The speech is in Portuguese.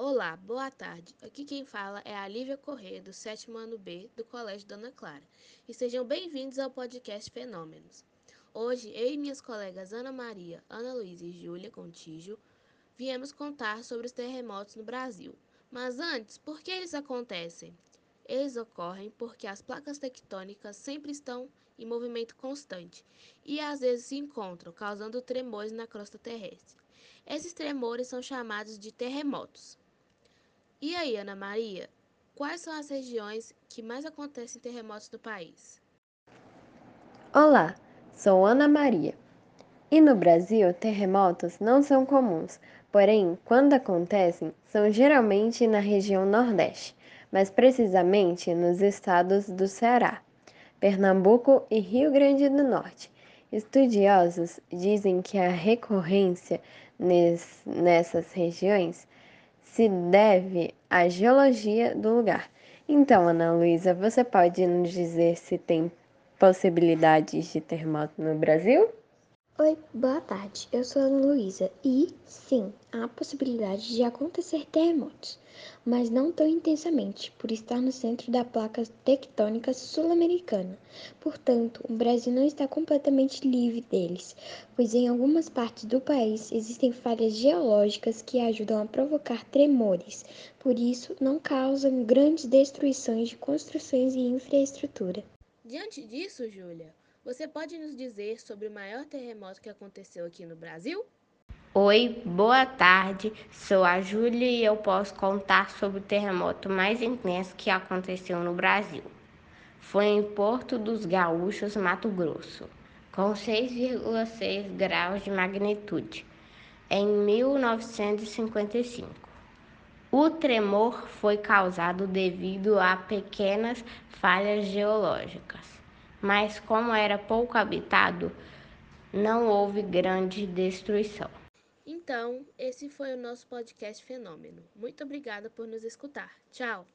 Olá, boa tarde. Aqui quem fala é a Lívia Corrêa, do sétimo ano B do Colégio Dona Clara. E sejam bem-vindos ao podcast Fenômenos. Hoje, eu e minhas colegas Ana Maria, Ana Luísa e Júlia Contígio viemos contar sobre os terremotos no Brasil. Mas antes, por que eles acontecem? Eles ocorrem porque as placas tectônicas sempre estão em movimento constante e às vezes se encontram, causando tremores na crosta terrestre. Esses tremores são chamados de terremotos. E aí, Ana Maria, quais são as regiões que mais acontecem terremotos no país? Olá, sou Ana Maria. E no Brasil, terremotos não são comuns, porém, quando acontecem, são geralmente na região Nordeste mais precisamente nos estados do Ceará, Pernambuco e Rio Grande do Norte. Estudiosos dizem que a recorrência nessas regiões se deve à geologia do lugar. Então, Ana Luísa, você pode nos dizer se tem possibilidades de terremoto no Brasil? Oi, boa tarde. Eu sou a Luísa e, sim, há possibilidade de acontecer terremotos, mas não tão intensamente, por estar no centro da placa tectônica sul-americana. Portanto, o Brasil não está completamente livre deles, pois em algumas partes do país existem falhas geológicas que ajudam a provocar tremores, por isso não causam grandes destruições de construções e infraestrutura. Diante disso, Júlia, você pode nos dizer sobre o maior terremoto que aconteceu aqui no Brasil? Oi, boa tarde. Sou a Júlia e eu posso contar sobre o terremoto mais intenso que aconteceu no Brasil. Foi em Porto dos Gaúchos, Mato Grosso, com 6,6 graus de magnitude, em 1955. O tremor foi causado devido a pequenas falhas geológicas mas como era pouco habitado, não houve grande destruição. Então, esse foi o nosso podcast Fenômeno. Muito obrigada por nos escutar. Tchau!